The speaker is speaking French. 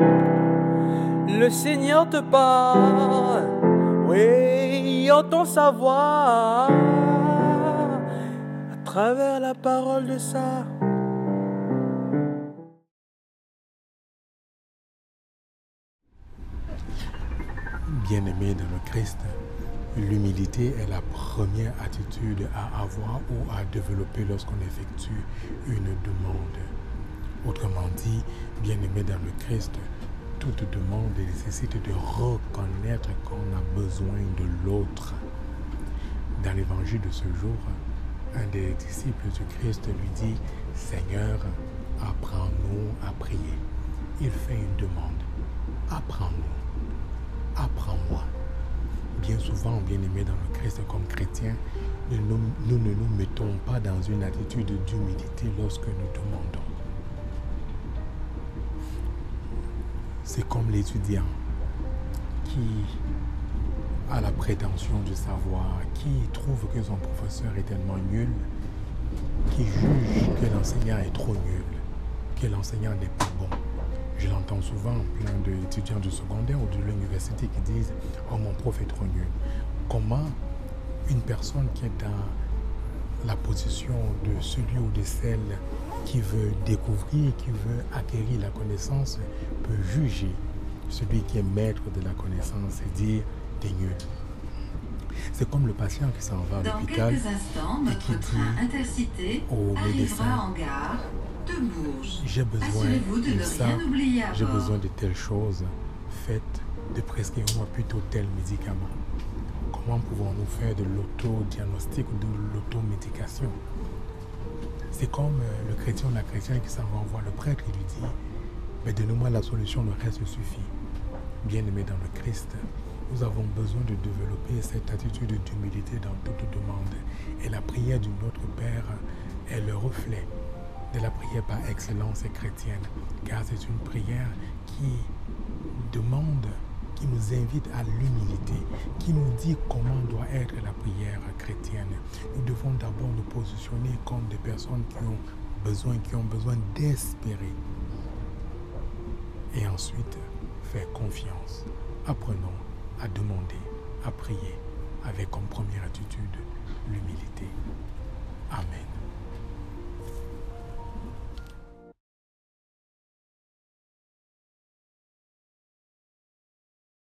Le Seigneur te parle, oui, entend sa voix à travers la parole de ça. Bien-aimé dans le Christ, l'humilité est la première attitude à avoir ou à développer lorsqu'on effectue une demande. Autrement dit, bien-aimé dans le Christ, toute demande nécessite de reconnaître qu'on a besoin de l'autre. Dans l'évangile de ce jour, un des disciples du Christ lui dit, Seigneur, apprends-nous à prier. Il fait une demande. Apprends-nous. Apprends-moi. Bien souvent, bien aimé dans le Christ comme chrétien, nous, nous ne nous mettons pas dans une attitude d'humilité lorsque nous demandons. C'est comme l'étudiant qui a la prétention de savoir, qui trouve que son professeur est tellement nul, qui juge que l'enseignant est trop nul, que l'enseignant n'est pas bon. Je l'entends souvent, plein d'étudiants du secondaire ou de l'université qui disent Oh, mon prof est trop nul. Comment une personne qui est dans la position de celui ou de celle qui veut découvrir, qui veut acquérir la connaissance, peut juger celui qui est maître de la connaissance et dire T'es nul. C'est comme le patient qui s'en va à l'hôpital et qui dit au médecin j'ai besoin de, ça, j'ai besoin de telle chose, faites de prescrire-moi plutôt tel médicament. Comment pouvons-nous faire de l'autodiagnostic ou de l'automédication? C'est comme euh, le chrétien ou la chrétienne qui s'en voir le prêtre et lui dit Mais donne-moi la solution, le reste suffit. Bien-aimé dans le Christ, nous avons besoin de développer cette attitude d'humilité dans toute demande. Et la prière du Notre Père est le reflet de la prière par excellence chrétienne, car c'est une prière qui qui nous invite à l'humilité, qui nous dit comment doit être la prière chrétienne. Nous devons d'abord nous positionner comme des personnes qui ont besoin, qui ont besoin d'espérer. Et ensuite, faire confiance. Apprenons à demander, à prier avec comme première attitude.